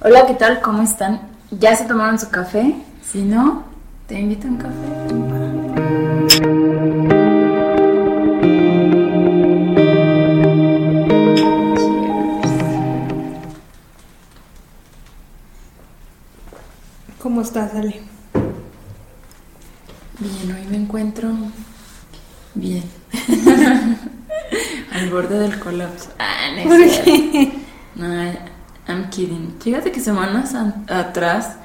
Hola, ¿qué tal? ¿Cómo están? ¿Ya se tomaron su café? Si no, te invito a un café. ¿Cómo estás, Ale? Bien, hoy me encuentro bien. Al borde del colapso. Ah, no es ¿Por qué? No, I'm kidding. Fíjate que semanas an- atrás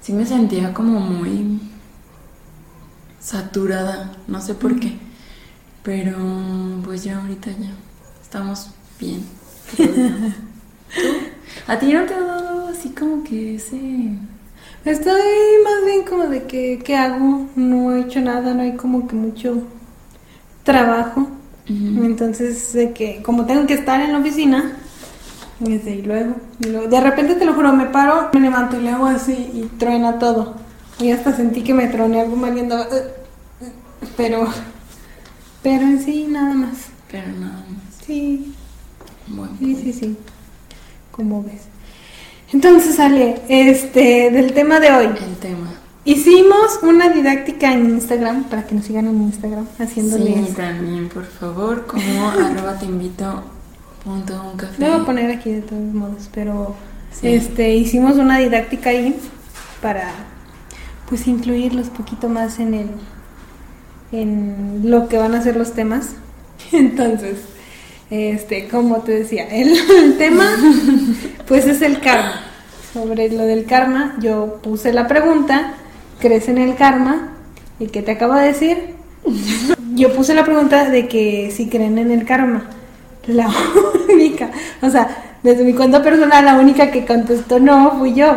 sí me sentía como muy saturada, no sé por qué. Pero pues ya ahorita ya estamos bien. ¿A ti no te ha dado así como que ese... Estoy más bien como de que, ¿qué hago? No he hecho nada, no hay como que mucho trabajo. Ujú. Entonces, de que como tengo que estar en la oficina, y luego, y luego, de repente te lo juro, me paro, me levanto y le hago así y truena todo. Y hasta sentí que me troné algo mal y andaba, "Uh, uh", pero, pero en sí, nada más. Pero nada más. Sí, Bueno, Sí, sí, sí. Como ves. Entonces, Ale, este, del tema de hoy. el tema. Hicimos una didáctica en Instagram, para que nos sigan en Instagram, haciéndoles... Sí, también, por favor, como arroba te invito punto un café. Lo voy a poner aquí de todos modos, pero Sí. este, hicimos una didáctica ahí para, pues, incluirlos poquito más en el, en lo que van a ser los temas. Entonces, este, como te decía, el, el tema, pues, es el karma. Sobre lo del karma, yo puse la pregunta, ¿crees en el karma? ¿Y qué te acabo de decir? Yo puse la pregunta de que si creen en el karma. La única, o sea, desde mi cuenta personal, la única que contestó no fui yo.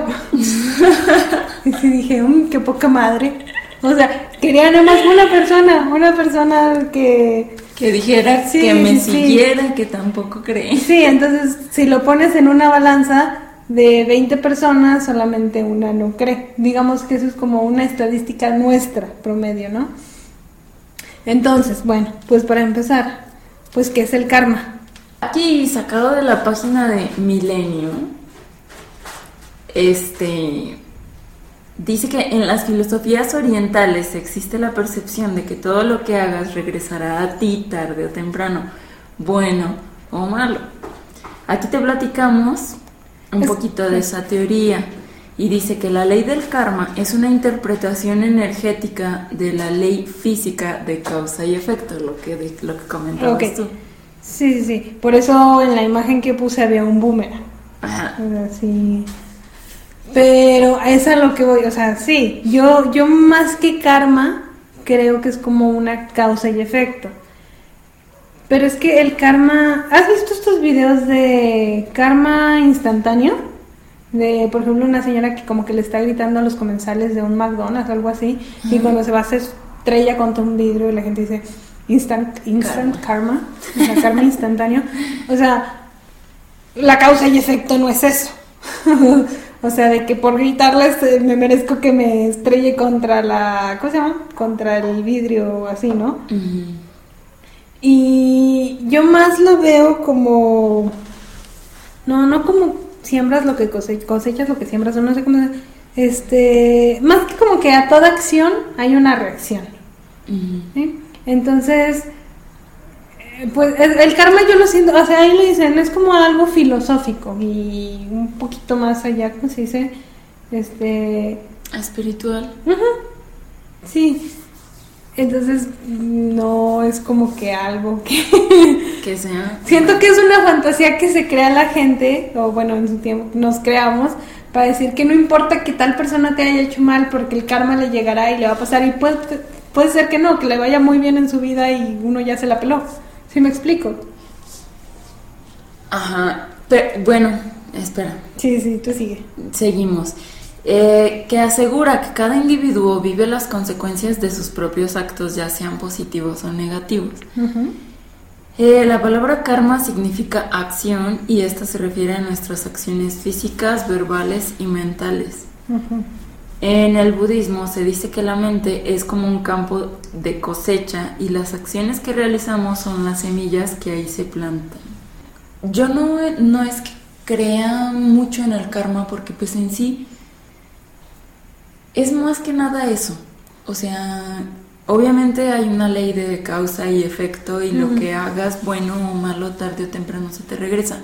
Y sí dije, "Mm, qué poca madre. O sea, quería nada más una persona, una persona que... Que dijera Sí, que me sí. siguiera, que tampoco cree. Sí, entonces si lo pones en una balanza de 20 personas, solamente una no cree. Digamos que eso es como una estadística nuestra, promedio, ¿no? Entonces, bueno, pues para empezar, pues ¿qué es el karma? Aquí sacado de la página de Milenio, este dice que en las filosofías orientales existe la percepción de que todo lo que hagas regresará a ti tarde o temprano, bueno o malo. Aquí te platicamos un Es- poquito de esa teoría y dice que la ley del karma es una interpretación energética de la ley física de causa y efecto, lo que lo que comentabas tú. Sí, sí, sí. Por eso en la imagen que puse había un boomerang. Ajá. O sea, sí. Pero es a lo que voy, o sea, sí, yo, yo más que karma creo que es como una causa y efecto. Pero es que el karma, ¿has visto estos videos de karma instantáneo? De, por ejemplo, una señora que como que le está gritando a los comensales de un McDonald's o algo así, y cuando se va se estrella contra un vidrio y la gente dice instant, instant karma, o sea, karma instantáneo. O sea, la causa y efecto no es eso. o sea, de que por gritarles eh, me merezco que me estrelle contra la, ¿cómo se llama? Contra el vidrio o así, ¿no? Y yo más lo veo como, no, no como siembras lo que cose- cosechas lo que siembras, o no sé cómo, se- este, más que como que a toda acción hay una reacción. ¿sí? Entonces, pues el, karma yo lo siento, o sea, ahí lo dicen, es como algo filosófico y un poquito más allá, ¿cómo se dice? Este, Espiritual. sí. Entonces, no es como que algo que... Que sea. Siento que es una fantasía que se crea la gente, o bueno, en su tiempo nos creamos, para decir que no importa que tal persona te haya hecho mal, porque el karma le llegará y le va a pasar, y puede, puede ser que no, que le vaya muy bien en su vida y uno ya se la peló. ¿Sí me explico? Ajá. Pero, bueno, espera. Sí, sí, tú sigue. Seguimos. Eh, que asegura que cada individuo vive las consecuencias de sus propios actos, ya sean positivos o negativos. Eh, la palabra karma significa acción y esta se refiere a nuestras acciones físicas, verbales y mentales. Ujú. En el budismo se dice que la mente es como un campo de cosecha y las acciones que realizamos son las semillas que ahí se plantan. Yo no, no es que crea mucho en el karma porque pues en sí es más que nada eso. O sea, obviamente hay una ley de causa y efecto y lo que hagas bueno o malo tarde o temprano se te regresa.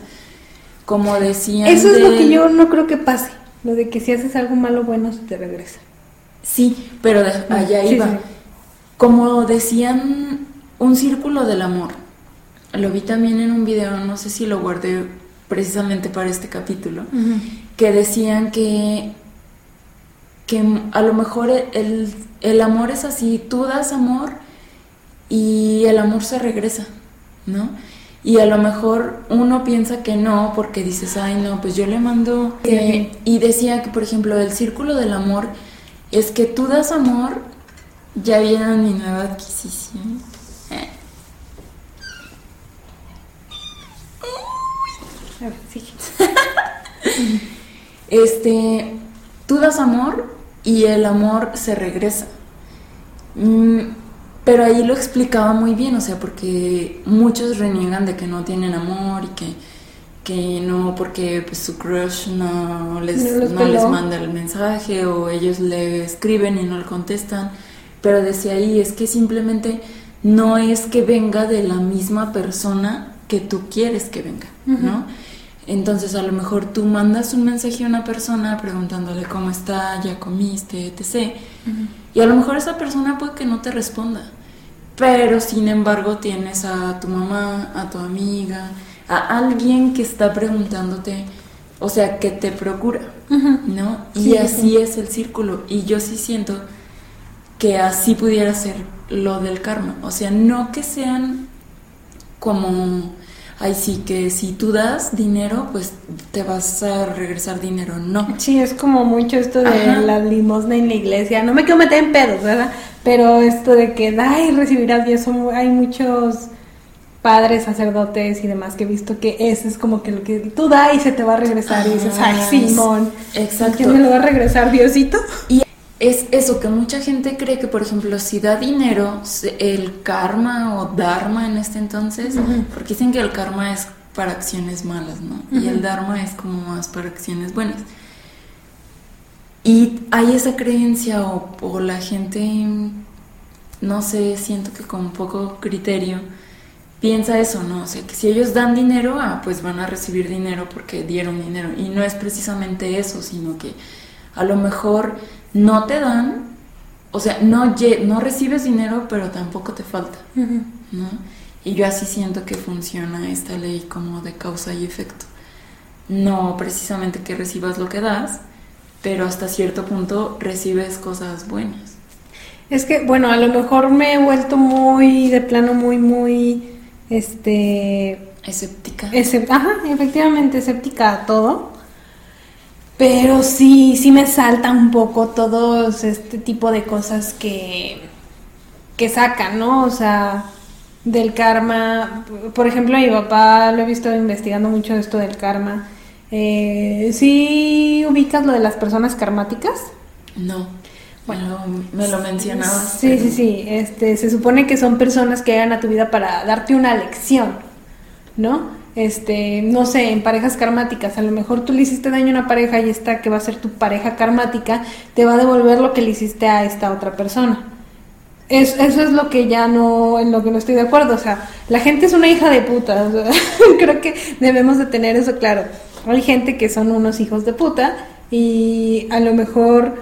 Como decían... Eso es lo que yo no creo que pase, lo de que si haces algo malo bueno se te regresa. Sí, pero allá iba. Como decían, un círculo del amor. Lo vi también en un video, no sé si lo guardé precisamente para este capítulo, que decían que, que a lo mejor el, el amor es así, tú das amor y el amor se regresa, ¿no? Y a lo mejor uno piensa que no, porque dices, ay, no, pues yo le mando. y decía que, por ejemplo, el círculo del amor es que tú das amor, ya vieron mi nueva adquisición. Eh. este, tú das amor y el amor se regresa. Mm, pero ahí lo explicaba muy bien, o sea, porque muchos reniegan de que no tienen amor y que, que no, porque pues, su crush no les, no, les manda el mensaje o ellos le escriben y no le contestan. Pero decía ahí, es que simplemente no es que venga de la misma persona que tú quieres que venga, ¿no? Entonces a lo mejor tú mandas un mensaje a una persona preguntándole cómo está, ya comiste, etc. Y a lo mejor esa persona puede que no te responda, pero sin embargo tienes a tu mamá, a tu amiga, a alguien que está preguntándote, o sea, que te procura, ¿no? Y así es el círculo. Y yo sí siento que así pudiera ser lo del karma. O sea, no que sean como ay sí, que si tú das dinero, pues te vas a regresar dinero. No. Sí, es como mucho esto de la limosna en la iglesia. No me quiero meter en pedos, ¿verdad? Pero esto de que da y recibirás, y eso hay muchos padres, sacerdotes y demás que he visto que ese es como que lo que tú da y se te va a regresar y dices, ay, Simón, exacto. ¿quién me lo va a regresar, Diosito? Y es eso, que mucha gente cree que, por ejemplo, si da dinero, el karma o dharma en este entonces, porque dicen que el karma es para acciones malas, ¿no? Y el dharma es como más para acciones buenas. Y hay esa creencia o, la gente, no sé, siento que con poco criterio, piensa eso, ¿no? O sea, que si ellos dan dinero, ah, pues van a recibir dinero porque dieron dinero. Y no es precisamente eso, sino que a lo mejor no te dan, o sea, no, no recibes dinero, pero tampoco te falta, ¿no? Y yo así siento que funciona esta ley como de causa y efecto. No precisamente que recibas lo que das, pero hasta cierto punto recibes cosas buenas. Es que, bueno, a lo mejor me he vuelto muy, de plano, muy, muy, este... Escéptica. ajá, efectivamente, escéptica a todo. Pero sí, sí me salta un poco todos este tipo de cosas que, que sacan, ¿no? O sea, del karma. Por ejemplo, mi papá lo he visto investigando mucho esto del karma. Eh, ¿Sí ubicas lo de las personas karmáticas? No. Bueno, me lo mencionabas. Sí, sí, sí. Este, se supone que son personas que llegan a tu vida para darte una lección, ¿no? Este, no sé, en parejas karmáticas, a lo mejor tú le hiciste daño a una pareja y esta que va a ser tu pareja karmática te va a devolver lo que le hiciste a esta otra persona. eso es lo que ya no, en lo que no estoy de acuerdo, o sea, la gente es una hija de puta, creo que debemos de tener eso claro. Hay gente que son unos hijos de puta y a lo mejor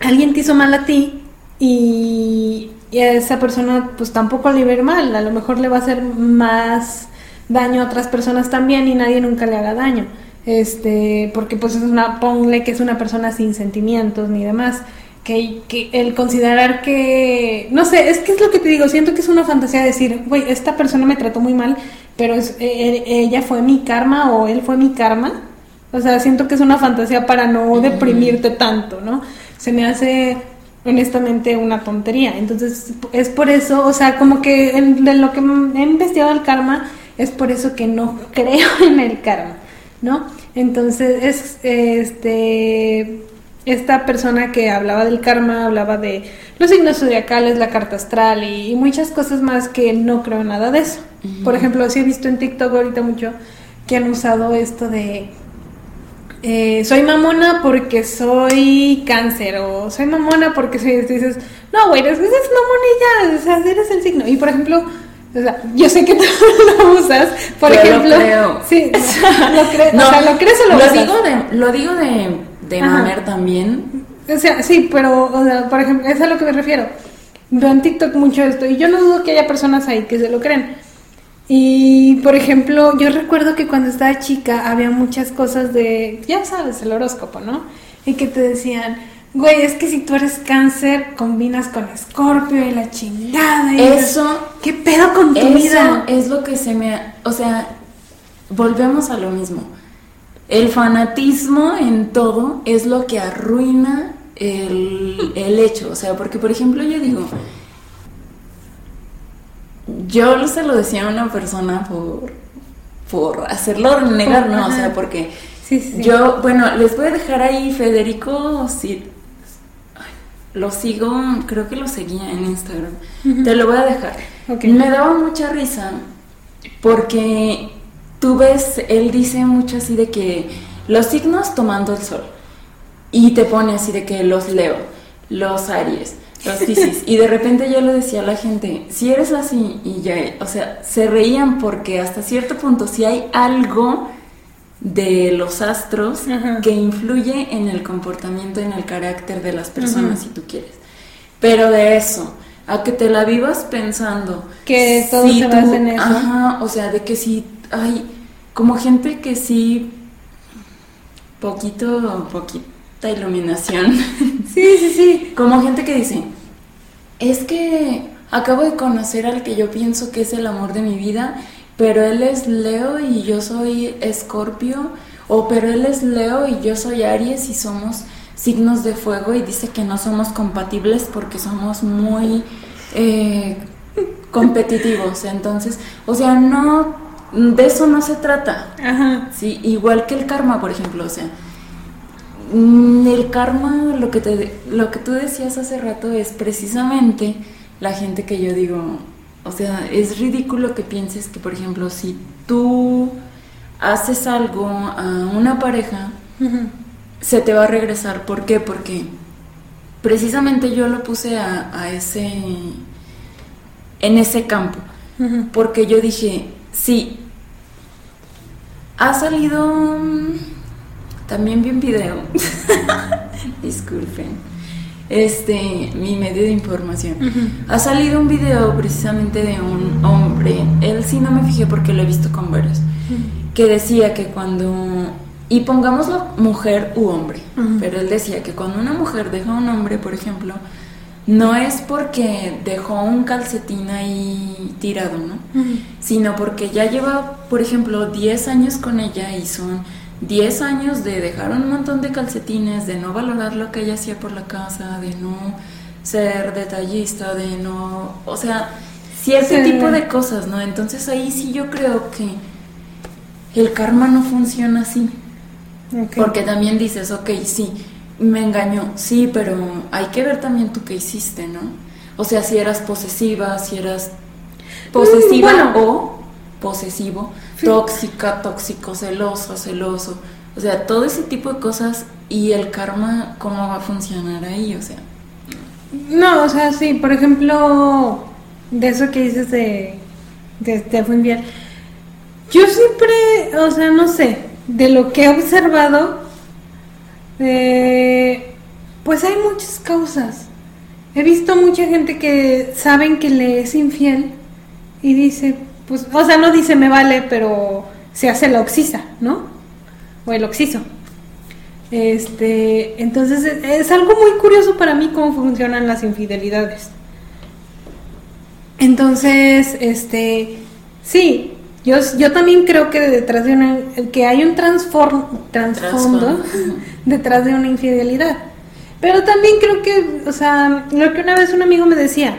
alguien te hizo mal a ti y, y a esa persona pues tampoco le va mal, a lo mejor le va a hacer más daño a otras personas también y nadie nunca le haga daño. Este, porque pues es una, ponle que es una persona sin sentimientos ni demás. Que, que, el considerar que, no sé, es que es lo que te digo, siento que es una fantasía decir, güey, esta persona me trató muy mal, pero es, e, e, ella fue mi karma o él fue mi karma. O sea, siento que es una fantasía para no deprimirte tanto, ¿no? Se me hace honestamente una tontería. Entonces, es por eso, o sea, como que de lo que he investigado el karma, es por eso que no creo en el karma, ¿no? Entonces, es este esta persona que hablaba del karma, hablaba de los signos zodiacales, la carta astral y, muchas cosas más que no creo nada de eso. Por ejemplo, sí he visto en TikTok ahorita mucho que han usado esto de eh, soy mamona porque soy cáncer o soy mamona porque soy dices, no, güey, eres ya, o sea, eres el signo. Y por ejemplo, o sea, yo sé que tú lo usas, por Yo lo ejemplo. creo. Sí, lo crees, No, o sea, lo crees o lo, lo usas? digo de, lo digo de, de mamer también. O sea, sí, pero, o sea, por ejemplo, es a lo que me refiero. Veo en TikTok mucho esto y yo no dudo que haya personas ahí que se lo creen. Y, por ejemplo, yo recuerdo que cuando estaba chica había muchas cosas de, ya sabes, el horóscopo, ¿no? Y que te decían, güey, es que si tú eres cáncer, combinas con escorpio y la chingada. Y Eso, ¿Qué pedo con tu eso vida? es lo que se me... O sea, volvemos a lo mismo. El fanatismo en todo es lo que arruina el, el hecho. O sea, porque por ejemplo yo digo, yo se lo decía a una persona por, por hacerlo negar, ¿no? O sea, porque Sí, sí, sí. yo, bueno, les voy a dejar ahí Federico, si lo sigo, creo que lo seguía en Instagram. Te lo voy a dejar. Me daba mucha risa porque tú ves, él dice mucho así de que los signos tomando el sol y te pone así de que los Leo, los Aries, los Piscis y de repente yo le decía a la gente, si eres así y ya, o sea, se reían porque hasta cierto punto si hay algo de los astros Ajá. que influye en el comportamiento, en el carácter de las personas, si tú quieres. Pero de eso, a que te la vivas pensando Que todo se basa en eso. Ajá, o sea, de que si hay como gente que sí poquito poquita iluminación. Sí, sí, sí. como gente que dice, "Es que acabo de conocer al que yo pienso que es el amor de mi vida, pero él es Leo y yo soy Escorpio, o pero él es Leo y yo soy Aries y somos signos de fuego y dice que no somos compatibles porque somos muy eh, competitivos. Entonces, o sea, no, de eso no se trata. Ajá. Sí, igual que el karma, por ejemplo, o sea, mm, el karma, lo que te, lo que tú decías hace rato es precisamente la gente que yo digo, o sea, es ridículo que pienses que, por ejemplo, si tú haces algo a una pareja, se te va a regresar. ¿Por qué? Porque precisamente yo lo puse a, a ese, en ese campo. Porque yo dije, sí, ha salido... mm, También vi un video. Disculpen. Este, mi medio de información. Ha salido un video precisamente de un hombre. Él sí no me fijé porque lo he visto con varios. Que decía que cuando. Y pongámoslo mujer u hombre. Pero él decía que cuando una mujer deja a un hombre, por ejemplo, no es porque dejó un calcetín ahí tirado, ¿no? Sino porque ya lleva, por ejemplo, 10 años con ella y son 10 años de dejar un montón de calcetines, de no valorar lo que ella hacía por la casa, de no ser detallista, de no, o sea, cierto Sí. tipo de cosas, ¿no? Entonces ahí sí yo creo que el karma no funciona así, porque también dices, ok, sí, me engañó, sí, pero hay que ver también tú qué hiciste, ¿no? O sea, si eras posesiva, si eras posesiva Mm, bueno. o posesivo, Sí. tóxica, tóxico, celoso, celoso. O sea, todo ese tipo de cosas y el karma, ¿cómo va a funcionar ahí? O sea, No, o sea, sí, por ejemplo, de eso que dices de, de, te fue infiel. Yo siempre, o sea, no sé, de lo que he observado, eh, pues hay muchas causas. He visto mucha gente que saben que le es infiel y dice, pues, o sea, no dice me vale, pero se hace la oxisa, ¿no? O el oxiso. Este, entonces es, es algo muy curioso para mí cómo funcionan las infidelidades. Entonces, este, sí, yo, yo también creo que detrás de una, que hay un transform, trasfondo detrás de una infidelidad. Pero también creo que, o sea, lo que una vez un amigo me decía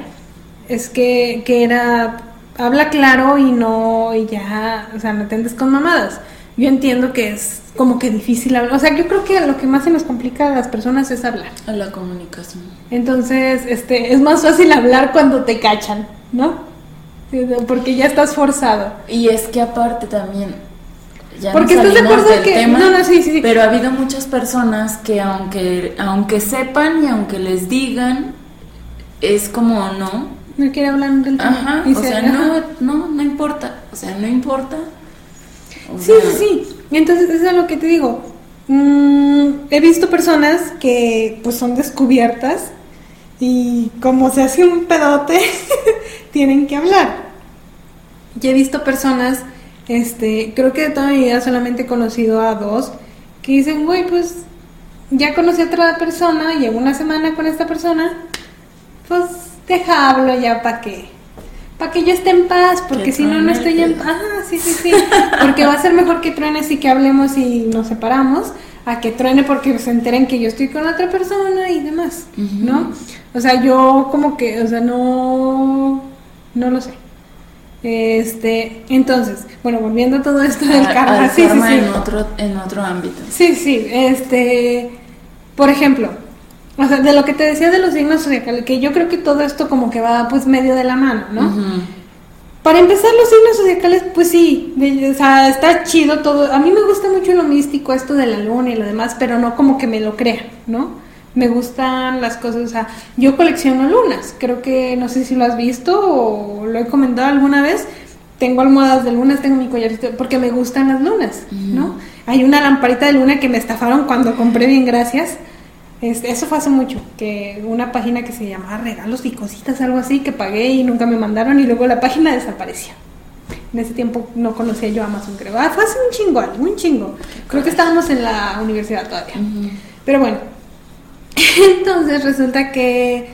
es que, que era habla claro y no y ya, o sea, no te andes con mamadas. Yo entiendo que es como que difícil hablar, o sea, yo creo que lo que más se nos complica a las personas es hablar. a la comunicación. Entonces, este, es más fácil hablar cuando te cachan, ¿no? Porque ya estás forzado. Y es que aparte también, ya Porque estás de acuerdo que- tema, no, no, sí, sí, sí. pero ha habido muchas personas que aunque aunque sepan y aunque les digan es como no, No quiere hablar del tema. ajá, o sea, no no no importa, o sea, no importa. O Sí, sea, sí, sí. Entonces, eso es lo que te digo. Mm, he visto personas que pues son descubiertas y como se hace un pedote, tienen que hablar. Y he visto personas, este, creo que de toda mi vida solamente he conocido a dos, que dicen, güey, pues ya conocí a otra persona, llevo una semana con esta persona, pues deja hablo ya para que, para que yo esté en paz, porque Que si no, no truene estoy en paz. Ajá, sí, sí, sí. Porque va a ser mejor que truenes y que hablemos y nos separamos, a que truene porque se enteren que yo estoy con otra persona y demás. ¿no? O sea, yo como que, o sea, no, no lo sé. Este, entonces, bueno, volviendo a todo esto del karma, sí, sí, sí. en otro en otro ámbito. Sí, sí, este, por ejemplo, o sea, de lo que te decía de los signos zodiacales, que yo creo que todo esto como que va pues medio de la mano, ¿no? Para empezar, los signos zodiacales, pues sí, de- o sea, está chido todo. A mí me gusta mucho lo místico, esto de la luna y lo demás, pero no como que me lo crea, ¿no? Me gustan las cosas, o sea, yo colecciono lunas. Creo que, no sé si lo has visto o lo he comentado alguna vez. Tengo almohadas de lunas, tengo mi collarito, porque me gustan las lunas, ¿no? Hay una lamparita de luna que me estafaron cuando compré bien, gracias. Este, eso fue hace mucho, que una página que se llamaba Regalos y Cositas, algo así, que pagué y nunca me mandaron y luego la página desapareció. En ese tiempo no conocía yo Amazon, creo. Ah, fue hace un chingo, algo, un chingo. Creo que estábamos en la universidad todavía. Pero bueno, entonces resulta que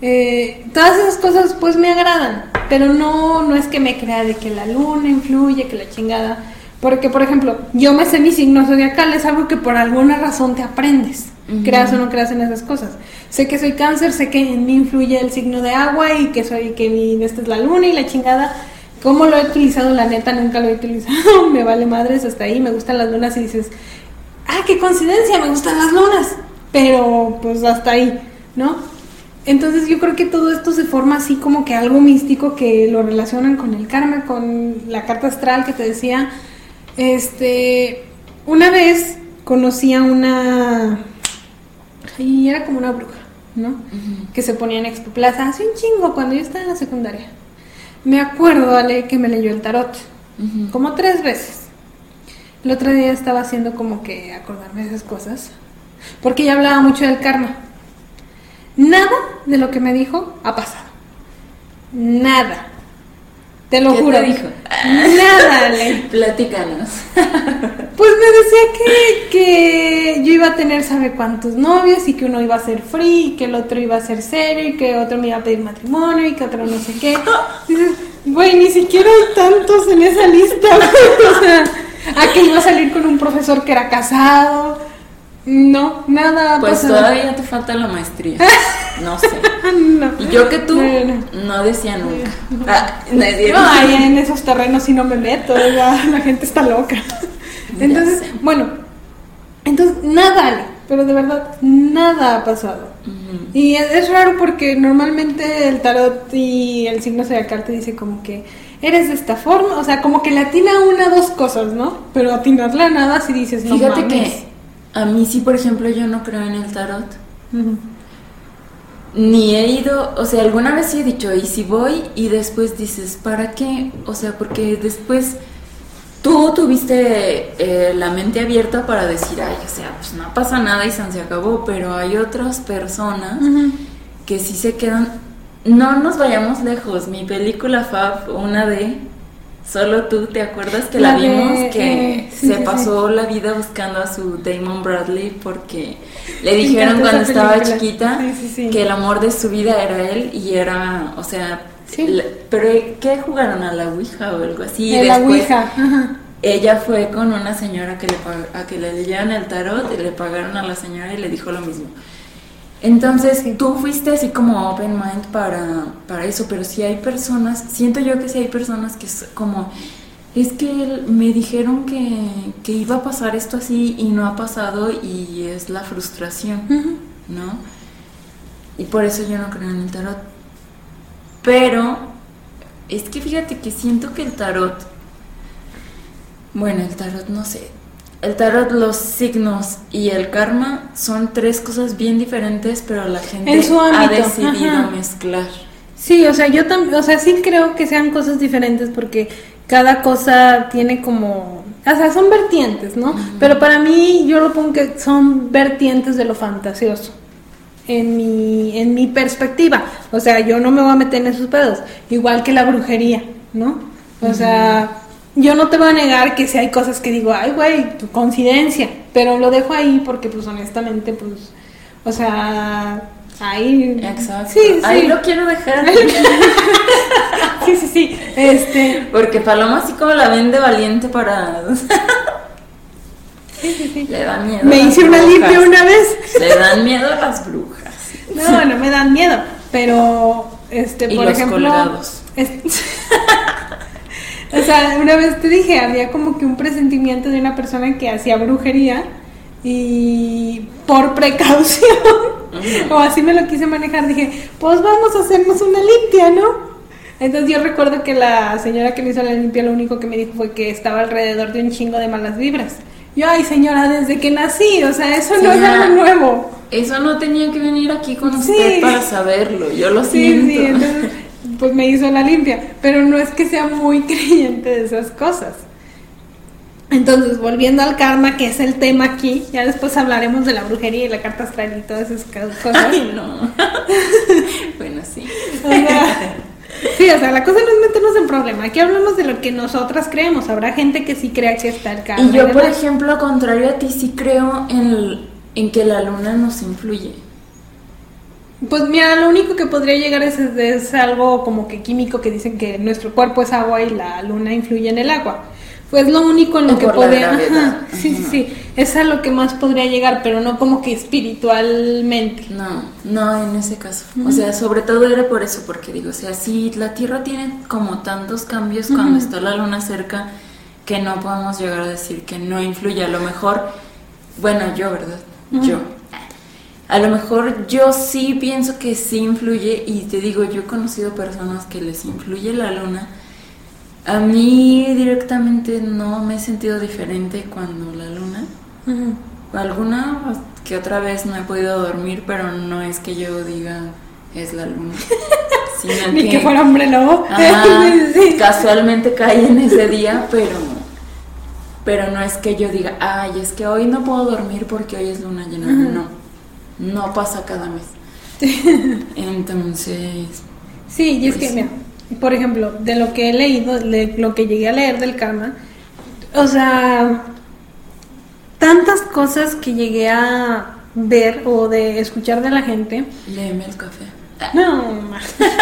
eh, todas esas cosas pues me agradan, pero no, no es que me crea de que la luna influye, que la chingada. Porque, por ejemplo, yo me sé mi signo zodiacal, es algo que por alguna razón te aprendes. Creas o no creas en esas cosas. Sé que soy cáncer, sé que en mí influye el signo de agua y que soy que mi, esta es la luna y la chingada. ¿Cómo lo he utilizado? La neta, nunca lo he utilizado. me vale madres hasta ahí. Me gustan las lunas y dices, ah, qué coincidencia, me gustan las lunas. Pero pues hasta ahí, ¿no? Entonces yo creo que todo esto se forma así como que algo místico que lo relacionan con el karma, con la carta astral que te decía. Este, una vez conocí a una... Y era como una bruja, ¿no? Que se ponía en Expo Plaza hace un chingo cuando yo estaba en la secundaria. Me acuerdo, Ale, que me leyó el tarot. Como tres veces. El otro día estaba haciendo como que acordarme de esas cosas. Porque ella hablaba mucho del karma. Nada de lo que me dijo ha pasado. Nada. Te lo ¿Qué te juro. dijo? Nada, Ale. Platícanos. Pues me decía que, que yo iba a tener sabe cuántos novios y que uno iba a ser free y que el otro iba a ser serio y que otro me iba a pedir matrimonio y que otro no sé qué. Dices, güey, ni siquiera hay tantos en esa lista. O sea, a que iba a salir con un profesor que era casado. No, nada. ha Pues pasado. todavía te falta la maestría. No sé. No. Y yo que tú No, no, no decía nunca. Ah, no ahí en esos terrenos sí no me meto, ya, la gente está loca. Entonces, bueno, entonces nada, Ale, pero de verdad, nada ha pasado. Y es, es raro porque normalmente el tarot y el signo zodiacal te dice como que eres de esta forma, o sea, como que le atina una dos cosas, ¿no? Pero atinarle a nada si dices, no Fíjate mames. que a mí sí, por ejemplo, yo no creo en el tarot. Ni he ido, o sea, alguna vez sí he dicho, y si voy y después dices, ¿para qué? O sea, porque después tú tuviste eh, la mente abierta para decir, ay, o sea, pues no pasa nada y se acabó, pero hay otras personas que sí se quedan. No nos vayamos lejos, mi película Fab, una de Solo tú, ¿te acuerdas que la, La de, vimos? Que eh, sí, se sí, pasó la vida buscando a su Damon Bradley porque le dijeron cuando estaba película. chiquita que el amor de su vida era él y era, o sea, la- pero ¿qué jugaron a la Ouija o algo así? Y la Ouija. Ajá. Ella fue con una señora que le a que le leyeran el tarot y le pagaron a la señora y le dijo lo mismo. Entonces, Sí. tú fuiste así como open mind para, para eso, pero si hay personas, siento yo que si hay personas que es como, es que me dijeron que, que iba a pasar esto así y no ha pasado y es la frustración. ¿no? Y por eso yo no creo en el tarot. Pero es que fíjate que siento que el tarot Bueno, el tarot no sé. El tarot, los signos y el karma son tres cosas bien diferentes, pero la gente su ha decidido ajá. mezclar. Sí, o sea, yo también, o sea, sí creo que sean cosas diferentes porque cada cosa tiene como, o sea, son vertientes, ¿no? Pero para mí yo lo pongo que son vertientes de lo fantasioso. En mi, en mi perspectiva, o sea, yo no me voy a meter en esos pedos, igual que la brujería, ¿no? O sea, yo no te voy a negar que si hay cosas que digo, ay, güey, tu coincidencia, pero lo dejo ahí porque, pues, honestamente, pues, o sea, ahí... Exacto. Sí, sí. Ahí lo quiero dejar. Sí, sí, sí. Este, Porque Paloma así como la vende valiente para... Le da miedo. me hice una brujas. limpia una vez. Le dan miedo a las brujas. No, no me dan miedo, pero este, Y por los ejemplo, colgados. es- o sea, una vez te dije, había como que un presentimiento de una persona que hacía brujería y por precaución, o así me lo quise manejar, dije, pues vamos a hacernos una limpia, ¿no? Entonces yo recuerdo que la señora que me hizo la limpia lo único que me dijo fue que estaba alrededor de un chingo de malas vibras. Yo, ay señora, desde que nací, o sea, eso no es algo nuevo. Eso no tenía que venir aquí con Sí. usted para saberlo. Yo lo Sí, siento. sí, entonces pues me hizo la limpia, pero no es que sea muy creyente de esas cosas. Entonces, volviendo al karma, que es el tema aquí, ya después hablaremos de la brujería y la carta astral y todas esas cosas. Ay, no. bueno, sí. O sea, sí, o sea, la cosa no es meternos en problema. Aquí hablamos de lo que nosotras creemos. Habrá gente que sí crea que está el karma. Y yo, por ejemplo, contrario a ti, sí creo en, el- en que la luna nos influye. Pues mira, lo único que podría llegar es, es algo como que químico que dicen que nuestro cuerpo es agua y la luna influye en el agua. Pues lo único en lo O que podría... Ajá, sí, sí, sí. Es a lo que más podría llegar, pero no como que espiritualmente. No, no en ese caso. O sea, sobre todo era por eso, porque digo, o sea, si la Tierra tiene como tantos cambios cuando está la luna cerca, que no podemos llegar a decir que no influye. A lo mejor, bueno, yo, ¿verdad? Yo. A lo mejor yo sí pienso que sí influye y te digo, yo he conocido personas que les influye la luna. A mí directamente no me he sentido diferente cuando la luna. Alguna que otra vez no he podido dormir, pero no es que yo diga es la luna. Sino Ni que fuera hombre lobo. Sí. casualmente cae en ese día, pero pero no es que yo diga, ay, es que hoy no puedo dormir porque hoy es luna llena. No, no pasa cada mes. Entonces, Sí, y es Pues que, mira, por ejemplo, de lo que he leído, de lo que llegué a leer del karma, o sea, tantas cosas que llegué a ver o de escuchar de la gente. léeme el café. No.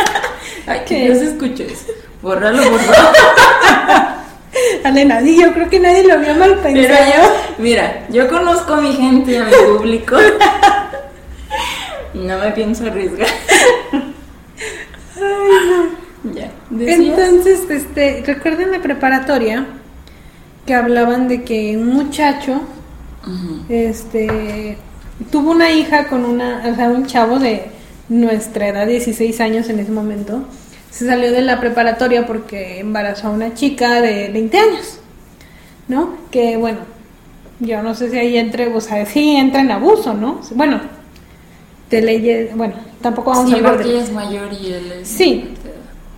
Ay, ¿Qué? que no se escuche eso. Bórralo, por favor. Ale, nadie, yo creo que nadie lo vio mal Pero pensado. yo, mira, yo conozco a mi gente y a mi público. No me pienso arriesgar. Ya, decías. Entonces, este, recuerden la preparatoria que hablaban de que un muchacho, este, tuvo una hija con una, o sea, un chavo de nuestra edad, 16 años en ese momento, se salió de la preparatoria porque embarazó a una chica de 20 años, ¿no? Que bueno, yo no sé si ahí entre, o sea, sí entra en abuso, ¿no? Bueno, de leyes, bueno, tampoco vamos Sí, a hablar porque de ella es mayor y él es. Sí.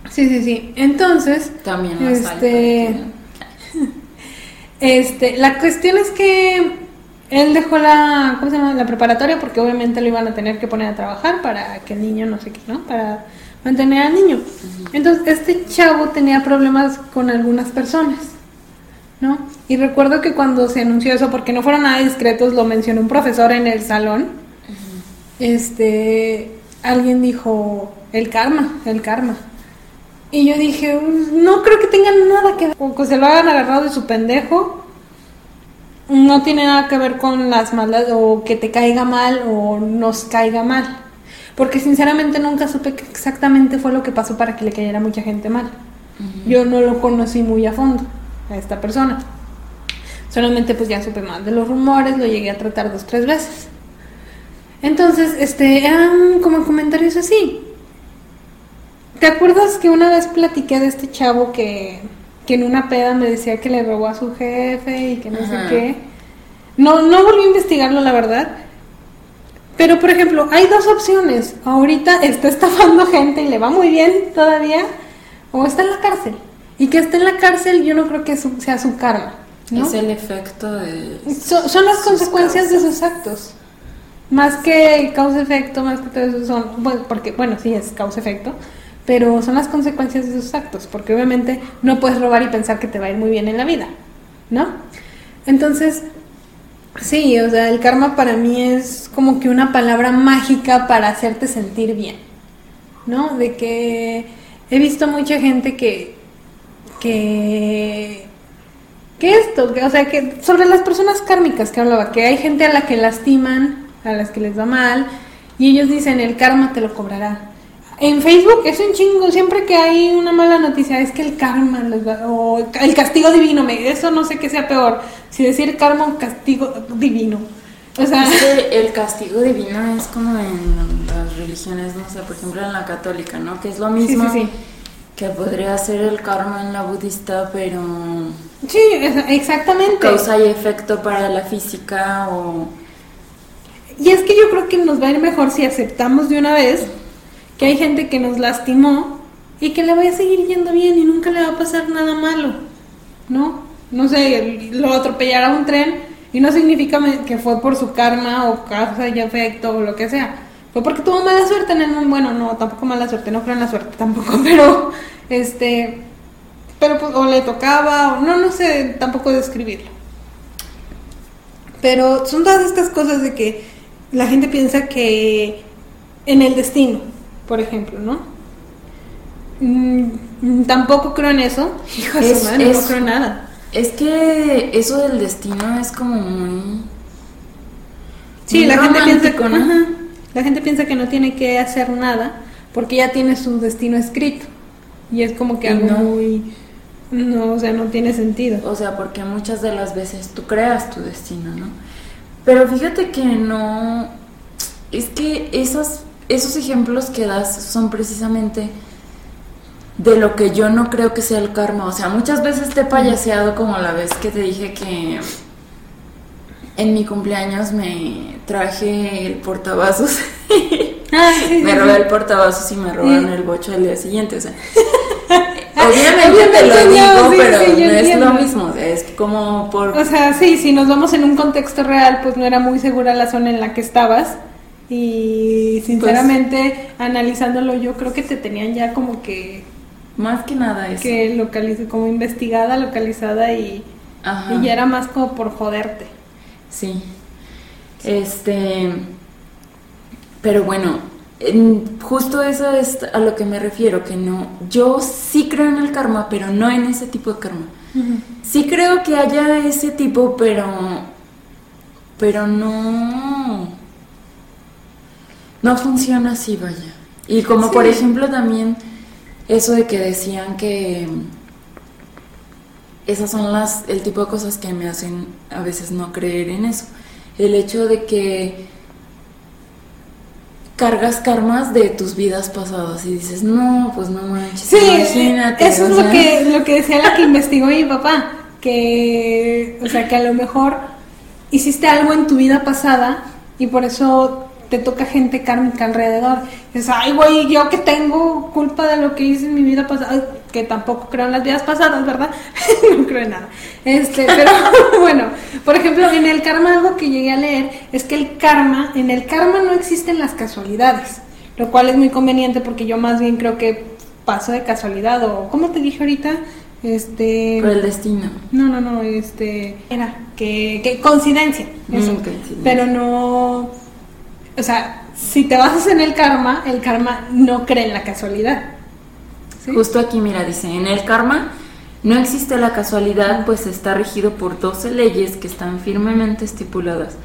Sí, sí, sí. Entonces, También alta este, este, la cuestión es que él dejó la, ¿cómo se llama? La preparatoria porque obviamente lo iban a tener que poner a trabajar para que el niño no sé qué, ¿no? Para mantener al niño. Entonces, este chavo tenía problemas con algunas personas, ¿no? Y recuerdo que cuando se anunció eso, porque no fueron nada discretos, lo mencionó un profesor en el salón. Este, alguien dijo, el karma, el karma. Y yo dije, "Mm, no creo que tengan nada que ver, o que se lo hagan agarrado de su pendejo. No tiene nada que ver con las malas, o que te caiga mal, o nos caiga mal. Porque sinceramente nunca supe qué exactamente fue lo que pasó para que le cayera mucha gente mal. Yo no lo conocí muy a fondo, a esta persona. Solamente pues ya supe más de los rumores, lo llegué a tratar dos, tres veces. Entonces, este, eran como comentarios así. ¿Te acuerdas que una vez platiqué de este chavo que que en una peda me decía que le robó a su jefe y que no sé qué. No, no volví a investigarlo, la verdad. Pero, por ejemplo, hay dos opciones. Ahorita está estafando gente y le va muy bien todavía, o está en la cárcel. Y que esté en la cárcel yo no creo que sea su karma. Es el efecto de... son las consecuencias de sus actos. Más que causa-efecto, más que todo eso son... Bueno, porque, bueno, sí es causa-efecto, pero son las consecuencias de sus actos. Porque obviamente no puedes robar y pensar que te va a ir muy bien en la vida, ¿no? Entonces, sí, o sea, el karma para mí es como que una palabra mágica para hacerte sentir bien, ¿no? De que he visto mucha gente que... que ¿Qué esto? O sea, que sobre las personas kármicas que hablaba, que hay gente a la que lastiman, a las que les va mal, y ellos dicen, el karma te lo cobrará. En Facebook es un chingo, siempre que hay una mala noticia, es que el karma les va, o el castigo divino, me, eso no sé qué sea peor, si decir karma o castigo divino. O sea, es que el castigo divino es como en las religiones, no sé, por ejemplo en la católica, ¿no? Que es lo mismo. Sí, sí, sí que podría ser el karma en la budista, pero... Sí, exactamente. Causa y efecto para la física o... Y es que yo creo que nos va a ir mejor si aceptamos de una vez que hay gente que nos lastimó y que le vaya a seguir yendo bien y nunca le va a pasar nada malo, ¿no? No sé, lo atropellará un tren y no significa que fue por su karma o causa y efecto o lo que sea fue porque tuvo mala suerte en el mundo. Bueno, no, tampoco mala suerte, no creo en la suerte tampoco, pero este. Pero pues, o le tocaba, o no, no sé tampoco describirlo. Pero son todas estas cosas de que la gente piensa que en el destino, por ejemplo, ¿no? Mm, tampoco creo en eso. Hijo de madre, no creo en nada. Es que eso del destino es como muy. Sí, la gente piensa que. La gente piensa que no tiene que hacer nada porque ya tiene su destino escrito. Y es como que algo muy... No, o sea, no tiene sentido. O sea, porque muchas de las veces tú creas tu destino, ¿no? Pero fíjate que no... Es que esos, esos ejemplos que das son precisamente de lo que yo no creo que sea el karma. O sea, muchas veces te he payaseado como la vez que te dije que en mi cumpleaños me traje el portavasos. Ah, me robé el portavasos y me robaron el bocho al día siguiente. O sea, obviamente te lo digo, pero no es lo mismo. Es como por. O sea, sí, si nos vamos en un contexto real, pues no era muy segura la zona en la que estabas. Y sinceramente, pues analizándolo, yo creo que te tenían ya como que. Más que nada eso. Que localice, como investigada, localizada y, y ya era más como por joderte. Sí. Este, pero bueno, justo eso es a lo que me refiero, que no, yo sí creo en el karma, pero no en ese tipo de karma. Sí creo que haya ese tipo, pero, pero no, no funciona así, vaya. Y como por ejemplo también eso de que decían que esas son las el tipo de cosas que me hacen a veces no creer en eso el hecho de que cargas karmas de tus vidas pasadas y dices, no, pues no manches, sí, imagínate. Eso es lo que, lo que decía la que investigó mi papá, que, o sea, que a lo mejor hiciste algo en tu vida pasada y por eso te toca gente kármica alrededor. Es, ay, güey, yo que tengo culpa de lo que hice en mi vida pasada, que tampoco creo en las vidas pasadas, ¿verdad? no creo en nada. Este, pero bueno, por ejemplo, en el karma algo que llegué a leer es que el karma, en el karma no existen las casualidades, lo cual es muy conveniente porque yo más bien creo que paso de casualidad o, ¿cómo te dije ahorita? Este... Por el destino. No, no, no, este... Era que, que coincidencia, eso. Mm, pero no o sea, si te basas en el karma, el karma no cree en la casualidad. Justo aquí, mira, dice, en el karma no existe la casualidad, pues está regido por 12 leyes que están firmemente estipuladas.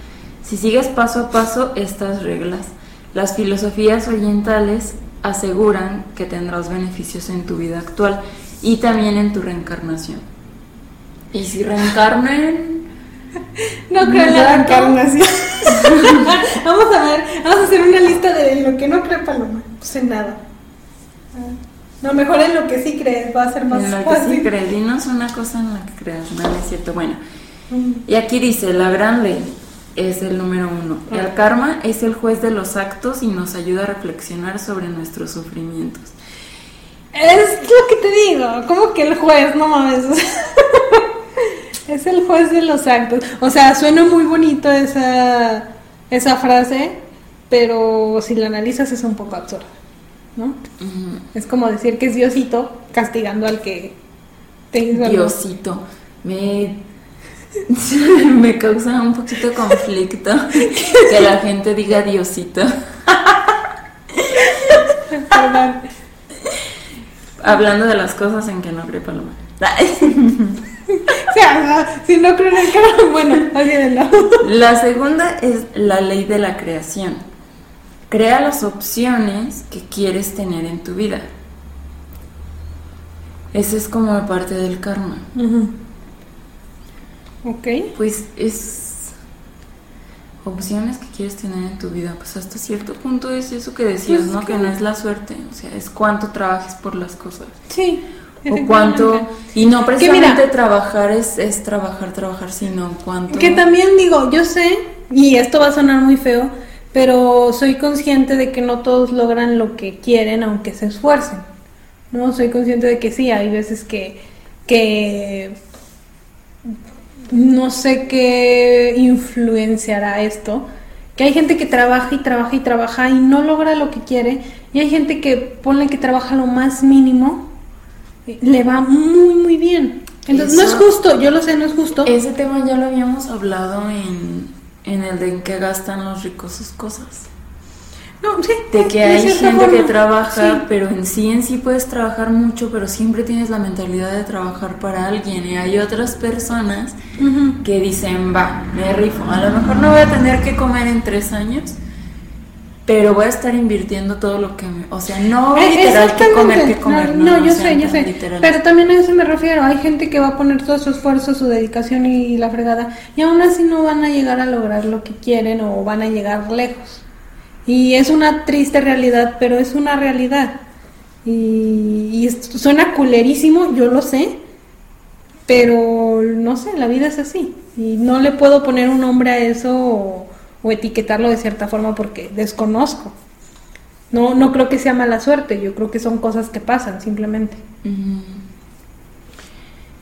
Si sigues paso a paso estas reglas, las filosofías orientales aseguran que tendrás beneficios en tu vida actual y también en tu reencarnación. Y si reencarnen, no creo en la reencarnación. vamos a ver, vamos a hacer una lista de lo que no cree Paloma. Pues en nada. No, mejor en lo que sí crees, va a ser más En lo que fácil. sí crees, dinos una cosa en la que creas, no, es cierto. Bueno, Mm. y aquí dice, la gran ley es el número uno. El karma es el juez de los actos y nos ayuda a reflexionar sobre nuestros sufrimientos. Es lo que te digo, como que el juez, no mames. es el juez de los actos. O sea, suena muy bonito esa, esa frase, pero si la analizas es un poco absurda, ¿no? Es como decir que es Diosito castigando al que te hizo algo. Diosito, me, me causa un poquito de conflicto que la gente diga Diosito. Perdón. Hablando de las cosas en que no cree Paloma. O sea, si no creo en el karma, bueno, olvídenlo. La segunda es la ley de la creación. Crea las opciones que quieres tener en tu vida. Esa es como parte del karma. Ujú. Ok. Pues es opciones que quieres tener en tu vida. Pues hasta cierto punto es eso que decías, Pues ¿no? que- Que no es la suerte. O sea, es cuánto trabajes por las cosas. Sí. O cuánto. Y no precisamente mira- trabajar es, es trabajar, trabajar, sino cuánto. Que también digo, yo sé, y esto va a sonar muy feo, pero soy consciente de que no todos logran lo que quieren aunque se esfuercen. No, soy consciente de que sí, hay veces que, que no sé qué influenciará esto, que hay gente que trabaja y trabaja y trabaja y no logra lo que quiere, y hay gente que ponle que trabaja lo más mínimo, le va muy muy bien. Entonces, no es justo, yo lo sé, no es justo. Ese tema ya lo habíamos hablado en, en el de en qué gastan los ricos sus cosas. No, sí. De que hay gente que trabaja, sí. pero en sí en sí puedes trabajar mucho, pero siempre tienes la mentalidad de trabajar para alguien. Y hay otras personas que dicen, va, me rifo. A lo mejor no voy a tener que comer en tres años, pero voy a estar invirtiendo todo lo que me... O sea, no Eh, literal que comer, que comer. No, no, no yo sé, yo sé. Pero también a eso me refiero. Hay gente que va a poner todo su esfuerzo, su dedicación y la fregada. Y aún así no van a llegar a lograr lo que quieren o van a llegar lejos. Y es una triste realidad, pero es una realidad. Y, y suena culerísimo, yo lo sé. Pero no sé, la vida es así. Y no le puedo poner un nombre a eso o, o etiquetarlo de cierta forma porque desconozco. No, no creo que sea mala suerte, yo creo que son cosas que pasan simplemente.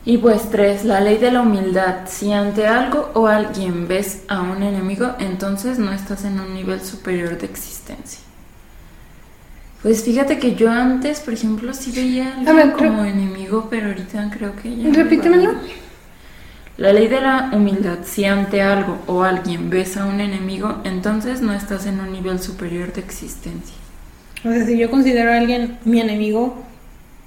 Y pues tres, la ley de la humildad. Si ante algo o alguien ves a un enemigo, entonces no estás en un nivel superior de existencia. Pues fíjate que yo antes, por ejemplo, sí veía a alguien ver, como enemigo, pero ahorita creo que ya. me Repítemelo. La ley de la humildad. Si ante algo o alguien ves a un enemigo, entonces no estás en un nivel superior de existencia. O sea, si yo considero a alguien mi enemigo,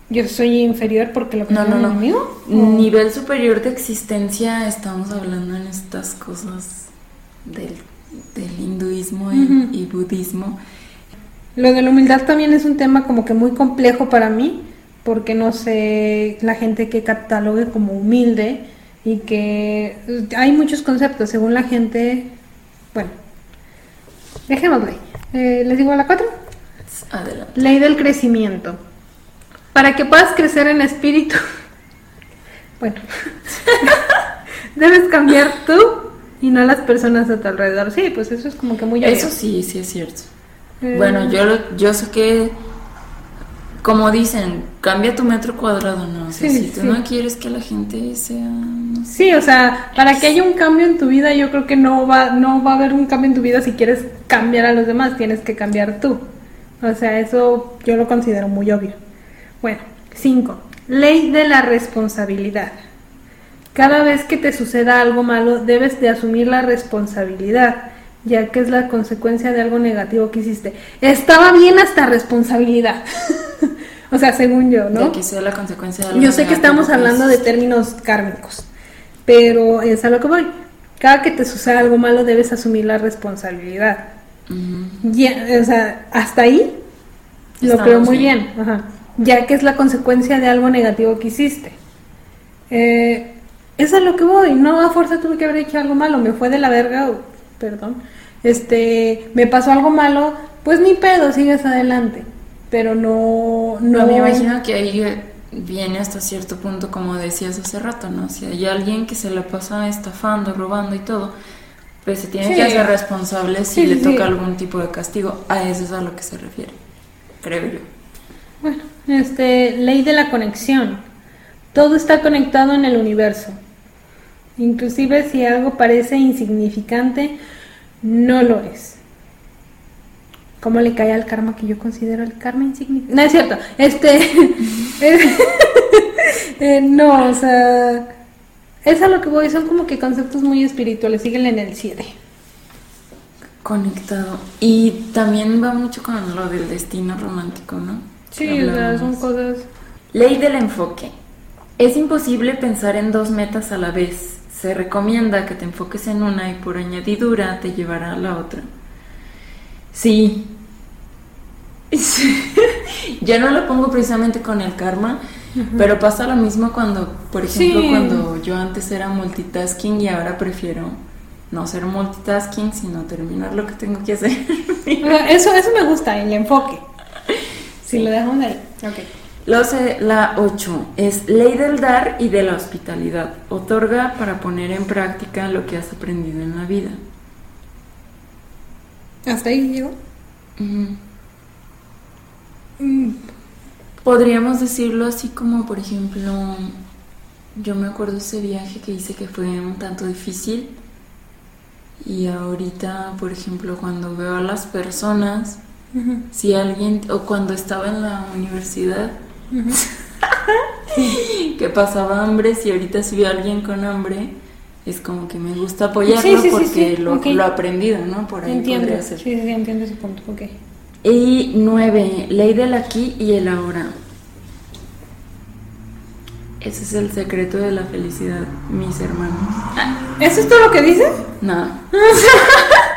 yo soy inferior porque lo No, considero no, mi no. enemigo. ¿O- Nivel superior de existencia, estamos hablando en estas cosas del, del hinduismo y, y budismo. Lo de la humildad también es un tema como que muy complejo para mí, porque no sé la gente que catalogue como humilde y que hay muchos conceptos según la gente. Bueno, dejémoslo ahí. Eh, ¿Les digo a la 4? Adelante. Ley del crecimiento. Para que puedas crecer en espíritu, bueno, debes cambiar tú y no las personas a tu alrededor. Sí, pues eso es como que muy obvio. Eso sí, sí es cierto. Eh, Bueno, yo, yo sé que, como dicen, cambia tu metro cuadrado, ¿no? O sea, Sí, si tú sí. no quieres que la gente sea... no sé. Sí, o sea, para que haya un cambio en tu vida, yo creo que no va, no va a haber un cambio en tu vida si quieres cambiar a los demás, tienes que cambiar tú. O sea, eso yo lo considero muy obvio. Bueno, cinco. Ley de la responsabilidad. Cada vez que te suceda algo malo, debes de asumir la responsabilidad, ya que es la consecuencia de algo negativo que hiciste. Estaba bien hasta responsabilidad. o sea, según yo, ¿no? De que sea la consecuencia de algo Yo sé que estamos hablando de términos kármicos, pero es a lo que voy. Cada que te suceda algo malo debes asumir la responsabilidad. Ya, o sea, hasta ahí lo creo muy bien. bien, ajá. ya que es la consecuencia de algo negativo que hiciste. Eh, es a lo que voy, no a fuerza tuve que haber hecho algo malo, me fue de la verga, perdón, este, me pasó algo malo, pues ni pedo, sigues adelante. pero no... no... Pero me imagino que ahí viene hasta cierto punto, como decías hace rato, ¿no? Si hay alguien que se la pasa estafando, robando y todo, pues se tiene Sí. que hacer responsable si Sí, le sí, toca algún tipo de castigo. A eso es a lo que se refiere, creo yo. Bueno, este, ley de la conexión. Todo está conectado en el universo. Inclusive si algo parece insignificante, no lo es. ¿Cómo le cae al karma que yo considero el karma insignificante? No es cierto. Este, eh, no, o sea, es a lo que voy. Son como que conceptos muy espirituales. Síguenle en el 7. Conectado. Y también va mucho con lo del destino romántico, ¿no? Sí, o sea, son cosas. Ley del enfoque. Es imposible pensar en dos metas a la vez. Se recomienda que te enfoques en una y por añadidura te llevará a la otra. Sí. Yo no lo pongo precisamente con el karma, pero pasa lo mismo cuando, por ejemplo, Sí. cuando yo antes era multitasking y ahora prefiero no ser multitasking, sino terminar lo que tengo que hacer. Sea, Eso, eso me gusta, el enfoque. Si lo dejamos ahí. Ok. La 8 es ley del dar y de la hospitalidad. Otorga para poner en práctica lo que has aprendido en la vida. Hasta ahí llego. Ujú. Mm, Podríamos decirlo así como, por ejemplo, yo me acuerdo ese viaje que hice que fue un tanto difícil. Y ahorita, por ejemplo, cuando veo a las personas, si alguien, o cuando estaba en la universidad, que pasaba hambre, si ahorita si veo a alguien con hambre, es como que me gusta apoyarlo Sí, sí, sí, porque sí, lo, ok. lo he aprendido, ¿no? Por ahí Entiendo. podría Sí, ser. sí, sí, entiendo ese punto. Ok. Y nueve, ley del aquí y el ahora. Ese es el secreto de la felicidad, mis hermanos. ¿Eso es todo lo que dice? Nada.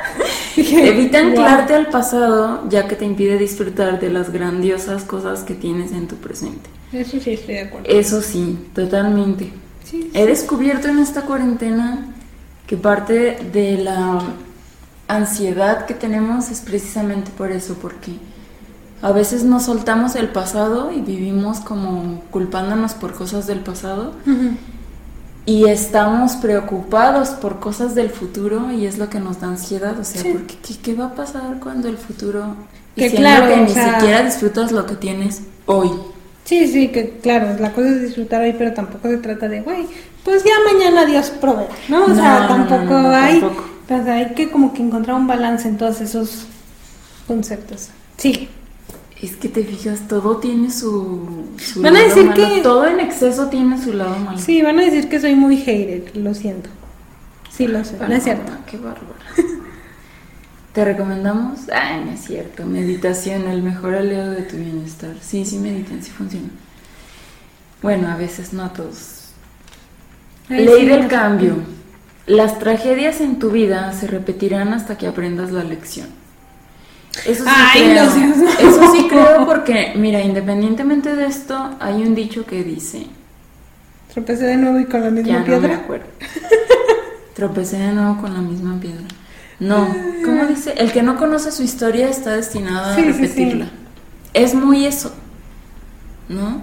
Evita wow. anclarte al pasado, ya que te impide disfrutar de las grandiosas cosas que tienes en tu presente. Eso sí, estoy de acuerdo. Eso sí, totalmente. Sí, He descubierto en esta cuarentena que parte de la ansiedad que tenemos es precisamente por eso, porque a veces nos soltamos el pasado y vivimos como culpándonos por cosas del pasado Ujú. Y estamos preocupados por cosas del futuro y es lo que nos da ansiedad, o sea, Sí. porque ¿qué, qué va a pasar cuando el futuro... y Que claro, que ni sea- siquiera disfrutas lo que tienes hoy. Sí, sí, que claro, la cosa es disfrutar hoy, pero tampoco se trata de, güey, pues ya mañana Dios proveerá, ¿no? O No, sea, tampoco no, no, hay, tampoco. sea, hay que como que encontrar un balance en todos esos conceptos. Sí, Es que te fijas, todo tiene su, su Van a lado decir malo. que- Todo en exceso tiene su lado malo. sí, van a decir que soy muy hater, lo siento. Sí, lo sé, no es cierto. Qué bárbaro. ¿Te recomendamos? Ay, no es cierto. Meditación, el mejor aliado de tu bienestar. Sí, sí, mediten, sí funciona. Bueno, a veces no a todos. Ay, Ley sí, del no. cambio. Las tragedias en tu vida se repetirán hasta que aprendas la lección. Eso sí Ay, creo. no Eso sí creo porque, mira, independientemente de esto, hay un dicho que dice, Tropecé de nuevo y con la misma ya no me piedra. acuerdo. Tropecé de nuevo con la misma piedra. No, ¿cómo dice? El que no conoce su historia está destinado a Sí, sí, sí. repetirla. Es muy eso, ¿no?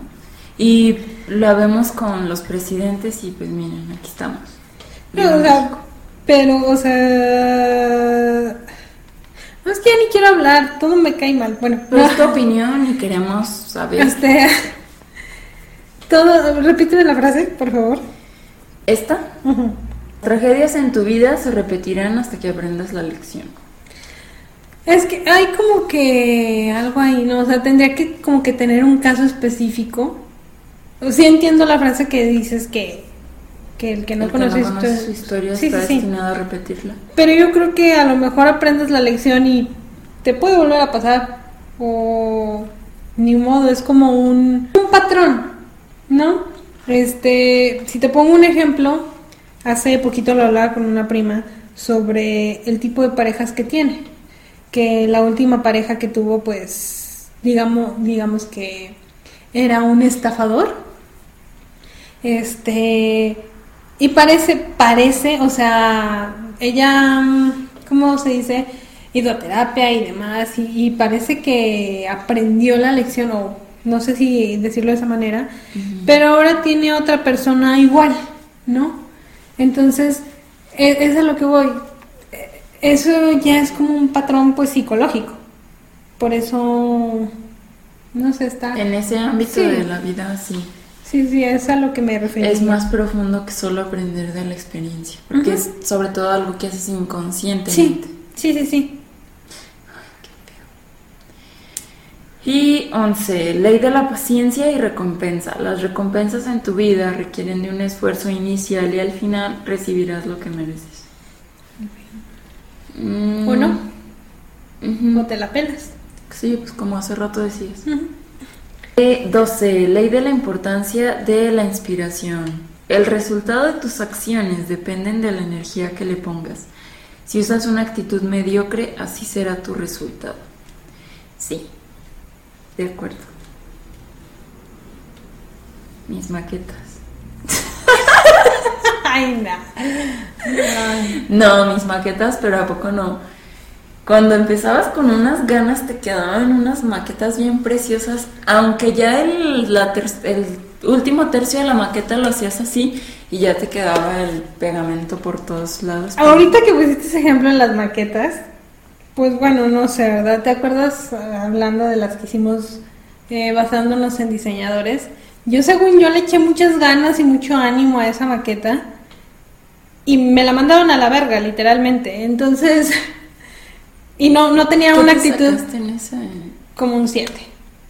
Y la vemos con los presidentes y pues miren, aquí estamos. No, o sea, pero, o sea... No, es que ya ni quiero hablar, todo me cae mal. Bueno, Pero es tu opinión y queremos saber. Este, todo, repíteme la frase, por favor. Esta, tragedias en tu vida se repetirán hasta que aprendas la lección. Es que hay como que algo ahí, ¿no? O sea, tendría que como que tener un caso específico. Sí entiendo la frase que dices que, que el que no conoce, no su historia Sí, está sí, sí. destinado a repetirla. Pero yo creo que a lo mejor aprendes la lección y te puede volver a pasar. O ni modo, es como un, un patrón, ¿no? Este, si te pongo un ejemplo, hace poquito lo hablaba con una prima sobre el tipo de parejas que tiene. Que la última pareja que tuvo, pues, digamos, digamos que era un estafador. Este, y parece, parece, o sea, ella, mm, ¿cómo se dice? hidroterapia y demás, y, y parece que aprendió la lección, o no sé si decirlo de esa manera, pero ahora tiene otra persona igual, ¿no? Entonces, e- es a lo que voy. E- Eso ya es como un patrón pues psicológico. Por eso, no sé, está... En ese ámbito Sí. de la vida, sí. Sí, sí, es a lo que me refería. Es más profundo que solo aprender de la experiencia. Porque es sobre todo algo que haces Sí, inconscientemente. sí, sí, sí. Y 11. Ley de la paciencia y recompensa. Las recompensas en tu vida requieren de un esfuerzo inicial y al final recibirás lo que mereces. Mm, ¿O no? O te la pelas. Sí, pues como hace rato decías. 12. Ley de la importancia de la inspiración. El resultado de tus acciones dependen de la energía que le pongas. Si usas una actitud mediocre, así será tu resultado. Sí, de acuerdo. Mis maquetas. Ay, no. No, mis maquetas, pero ¿a poco no? Cuando empezabas con unas ganas te quedaban unas maquetas bien preciosas, aunque ya el, último tercio de la maqueta lo hacías así y ya te quedaba el pegamento por todos lados. Ahorita que pusiste ese ejemplo en las maquetas, pues bueno, no sé, ¿verdad? ¿Te acuerdas ah, hablando de las que hicimos eh, basándonos en diseñadores? Yo según yo le eché muchas ganas y mucho ánimo a esa maqueta y me la mandaron a la verga, literalmente. Entonces, y no, no tenía ¿Qué una actitud sacaste en ese? como un 7.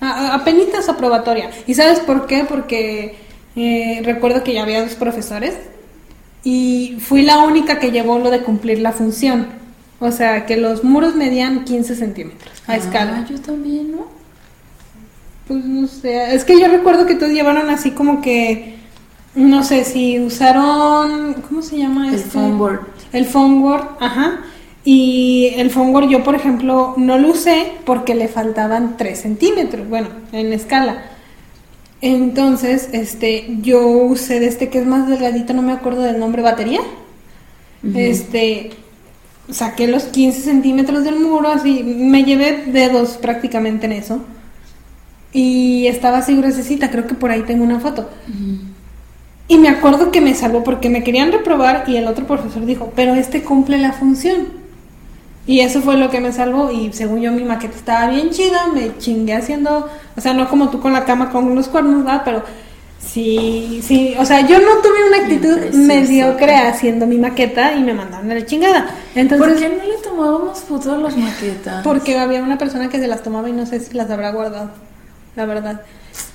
Apenitas aprobatoria. ¿Y sabes por qué? Porque eh, recuerdo que ya había dos profesores y fui la única que llevó lo de cumplir la función. O sea, que los muros medían 15 centímetros a Ah, escala. yo también, ¿no? Pues no sé, es que yo recuerdo que todos llevaron así como que, no sé, si usaron, ¿cómo se llama El este? foam board. El foam board, ajá. Y el board yo, por ejemplo, no lo usé porque le faltaban 3 centímetros, bueno, en escala. Entonces, este, yo usé de este que es más delgadito, no me acuerdo del nombre, batería. Este, saqué los 15 centímetros del muro, así, me llevé dedos prácticamente en eso. Y estaba así gruesecita, creo que por ahí tengo una foto. Y me acuerdo que me salvó porque me querían reprobar y el otro profesor dijo, pero este cumple la función. Y eso fue lo que me salvó y según yo mi maqueta estaba bien chida, me chingué haciendo, o sea, no como tú con la cama con los cuernos, ¿verdad? Pero sí, sí, o sea, yo no tuve una actitud mediocre haciendo mi maqueta y me mandaron a la chingada. Entonces, ¿Por qué no le tomábamos fotos a las maquetas? porque había una persona que se las tomaba y no sé si las habrá guardado, la verdad.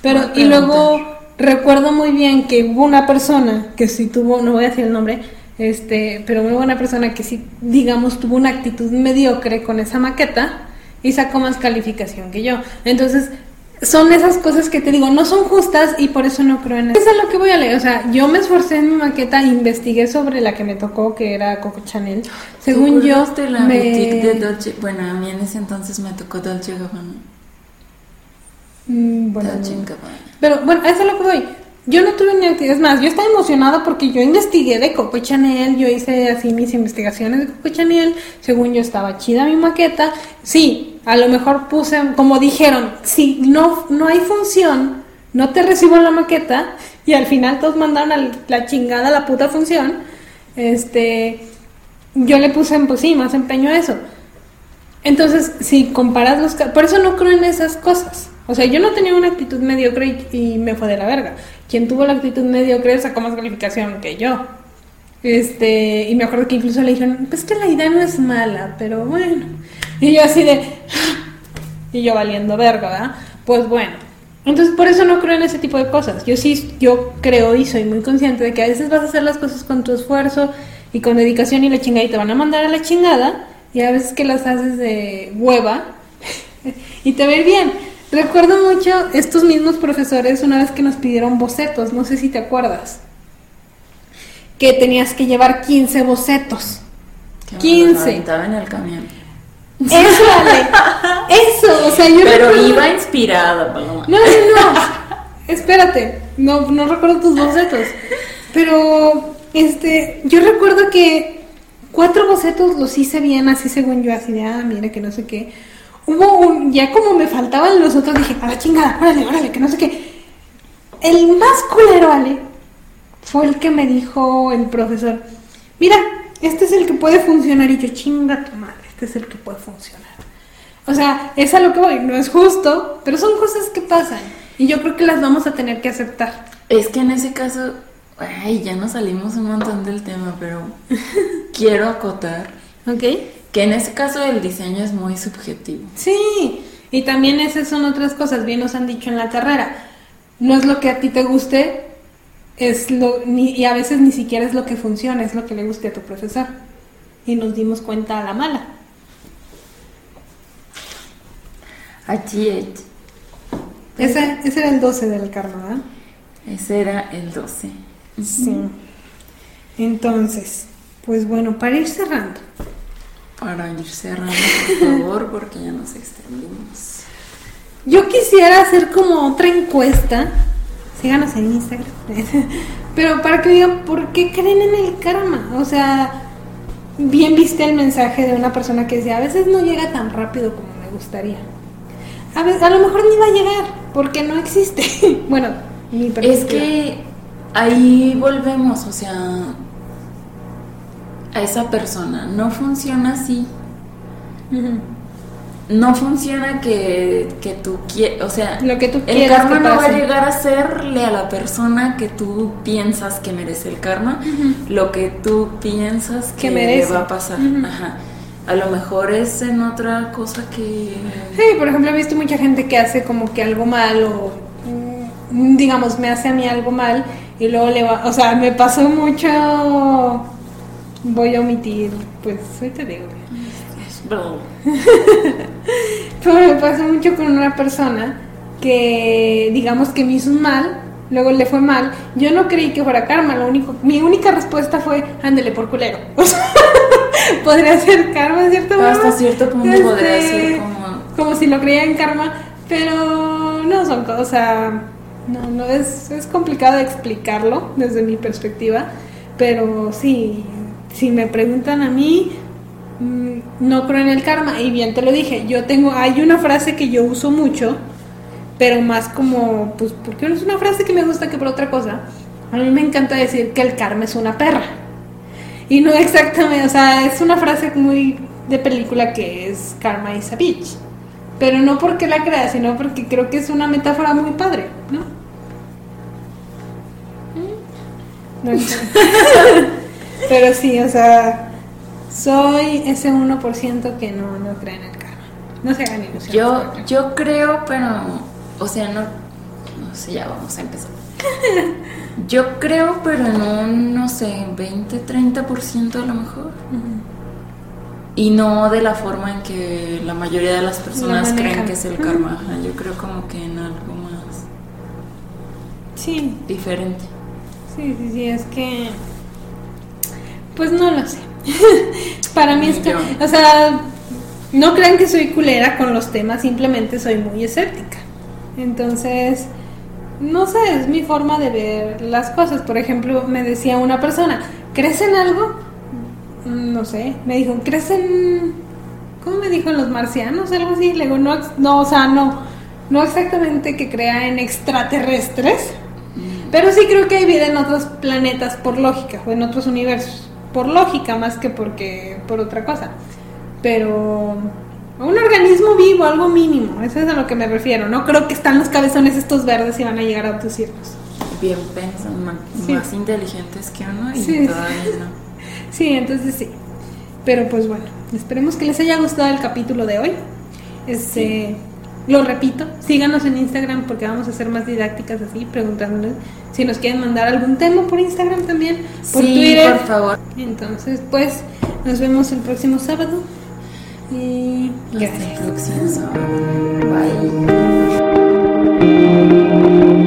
Pero, y luego recuerdo muy bien que hubo una persona que sí tuvo, no voy a decir el nombre, este, pero hubo una persona que sí, digamos, tuvo una actitud mediocre con esa maqueta y sacó más calificación que yo. Entonces, son esas cosas que te digo, no son justas y por eso no creo en eso. Eso es lo que voy a leer. O sea, yo me esforcé en mi maqueta, investigué sobre la que me tocó, que era Coco Chanel. Según ¿Te yo, la me- de Dolce? Bueno, a mí en ese entonces me tocó Dolce Gabbana. Mm, bueno, Dolce. Gabbana. Pero bueno, a eso es lo que voy. Yo no tuve ni. Es más, yo estaba emocionada porque yo investigué de Coco Chanel. Yo hice así mis investigaciones de Coco Chanel. Según yo estaba chida mi maqueta. Sí, a lo mejor puse, como dijeron, si no, no hay función, no te recibo la maqueta. Y al final todos mandaron la chingada la puta función. Este, yo le puse, pues sí, más empeño a eso. Entonces, si comparas los... Por eso no creo en esas cosas. O sea, yo no tenía una actitud mediocre y, me fue de la verga. Quien tuvo la actitud mediocre sacó más calificación que yo. Este, y me acuerdo que incluso le dijeron, pues que la idea no es mala, pero bueno. Y yo así de... Y yo valiendo verga, ¿verdad? Pues bueno. Entonces, por eso no creo en ese tipo de cosas. Yo sí, yo creo y soy muy consciente de que a veces vas a hacer las cosas con tu esfuerzo y con dedicación y la chingada y te van a mandar a la chingada. Y a veces que las haces de hueva y te va a ir bien. Recuerdo mucho estos mismos profesores una vez que nos pidieron bocetos, no sé si te acuerdas. Que tenías que llevar 15 bocetos. Que me 15. los aventaba en el camión. Eso, Ale. Eso, o sea, yo Pero recuerdo- iba inspirada, Paloma. No, no, no. Espérate. No, no recuerdo tus bocetos. Pero, este, yo recuerdo que cuatro bocetos los hice bien, así según yo, así de, ah, mira, que no sé qué. Hubo un, ya como me faltaban los otros, dije, a la chingada, órale, órale, que no sé qué. El más culero, Ale, fue el que me dijo el profesor, mira, este es el que puede funcionar. Y yo, chinga tu madre, este es el que puede funcionar. O sea, es a lo que voy, no es justo, pero son cosas que pasan. Y yo creo que las vamos a tener que aceptar. Es que en ese caso, ay, ya nos salimos un montón del tema, pero quiero acotar ¿Ok? Que en ese caso el diseño es muy subjetivo. Sí, y también esas son otras cosas, bien nos han dicho en la carrera. No es lo que a ti te guste, es lo, ni, y a veces ni siquiera es lo que funciona, es lo que le guste a tu profesor. Y nos dimos cuenta a la mala. HH. Ese, ese era el 12 del karma, ¿verdad? Ese era el 12. Sí. Entonces, pues bueno, para ir cerrando, Para ir cerrando, por favor, porque ya nos extendimos. yo quisiera hacer como otra encuesta. Síganos en Instagram. Pero para que digan, ¿por qué creen en el karma? O sea, bien viste el mensaje de una persona que decía, a veces no llega tan rápido como me gustaría. A, ve- a lo mejor ni va a llegar, porque no existe. bueno, mi Es que ahí volvemos, o sea, a esa persona. No funciona así. No funciona que, que tú quieras, o sea, Lo que tú el karma que no va a llegar a serle a la persona que tú piensas que merece el karma, lo que tú piensas Que merece. le va a pasar. Ajá. A lo mejor es en otra cosa que... Sí, por ejemplo, he visto mucha gente que hace como que algo mal o mm, digamos me hace a mí algo mal y luego le va, o sea, me pasó mucho voy a omitir, pues hoy te digo. Pero me pasó mucho con una persona que digamos que me hizo un mal, luego le fue mal. Yo no creí que fuera karma, lo único mi única respuesta fue ándele por culero. O sea, podría ser karma de cierta forma. Hasta cierto punto Este, podría ser como... como si lo creía en karma, pero no son cosas, o sea, no, no es, es complicado de explicarlo desde mi perspectiva, pero sí, si me preguntan a mí, mm, no creo en el karma, y bien te lo dije, yo tengo, hay una frase que yo uso mucho, pero más como, pues, porque no es una frase que me gusta que por otra cosa, a mí me encanta decir que el karma es una perra. Y no exactamente, o sea, es una frase muy de película que es Karma is a bitch. Pero no porque la crea, sino porque creo que es una metáfora muy padre, ¿no? No sé. Pero sí, o sea, soy ese 1% que no, no cree en el karma. No se hagan ilusiones. Yo, yo creo, pero, o sea, no, no sé, ya vamos a empezar. Yo creo, pero en un, no sé, 20, 30% a lo mejor. Y no de la forma en que la mayoría de las personas creen que es el karma. Yo creo como que en algo más Sí, diferente. Sí, sí, sí, es que. Pues no lo sé. Para mí que. O sea, no crean que soy culera con los temas, simplemente soy muy escéptica. Entonces, no sé, es mi forma de ver las cosas. Por ejemplo, me decía una persona, ¿crees en algo? Mm, No sé, me dijo, ¿crees en. ¿Cómo me dijo en los marcianos? Algo así. Le digo, no, no, o sea, no. No exactamente que crea en extraterrestres. Pero sí creo que hay vida en otros planetas por lógica, o en otros universos. Por lógica más que porque por otra cosa. Pero un organismo vivo, algo mínimo, eso es a lo que me refiero. No creo que están los cabezones estos verdes y van a llegar a cielos. Bien pensan, Sí. más inteligentes que uno y Sí. todavía no. Sí, entonces sí. Pero pues bueno, esperemos que les haya gustado el capítulo de hoy. Este, lo repito, síganos en Instagram porque vamos a hacer más didácticas así, preguntándoles si nos quieren mandar algún tema por Instagram también, por sí, Twitter. por favor. Entonces, pues, nos vemos el próximo sábado. Y gracias. Bye.